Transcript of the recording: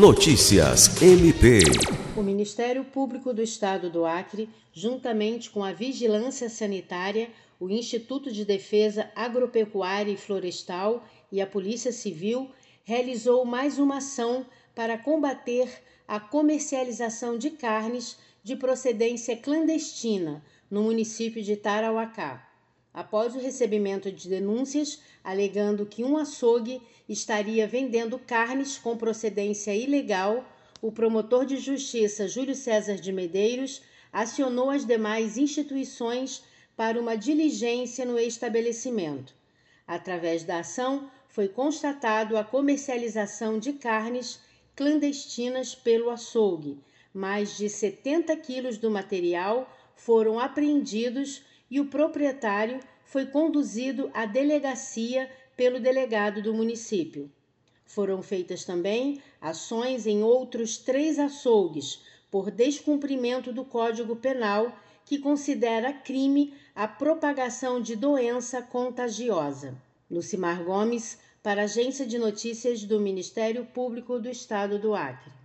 Notícias MP. O Ministério Público do Estado do Acre, juntamente com a Vigilância Sanitária, o Instituto de Defesa Agropecuária e Florestal e a Polícia Civil, realizou mais uma ação para combater a comercialização de carnes de procedência clandestina no município de Tarauacá após o recebimento de denúncias alegando que um açougue estaria vendendo carnes com procedência ilegal, o promotor de justiça Júlio César de Medeiros acionou as demais instituições para uma diligência no estabelecimento. Através da ação, foi constatado a comercialização de carnes clandestinas pelo açougue. Mais de 70 quilos do material foram apreendidos e o proprietário foi conduzido à delegacia pelo delegado do município. Foram feitas também ações em outros três açougues por descumprimento do Código Penal, que considera crime a propagação de doença contagiosa. Lucimar Gomes, para a Agência de Notícias do Ministério Público do Estado do Acre.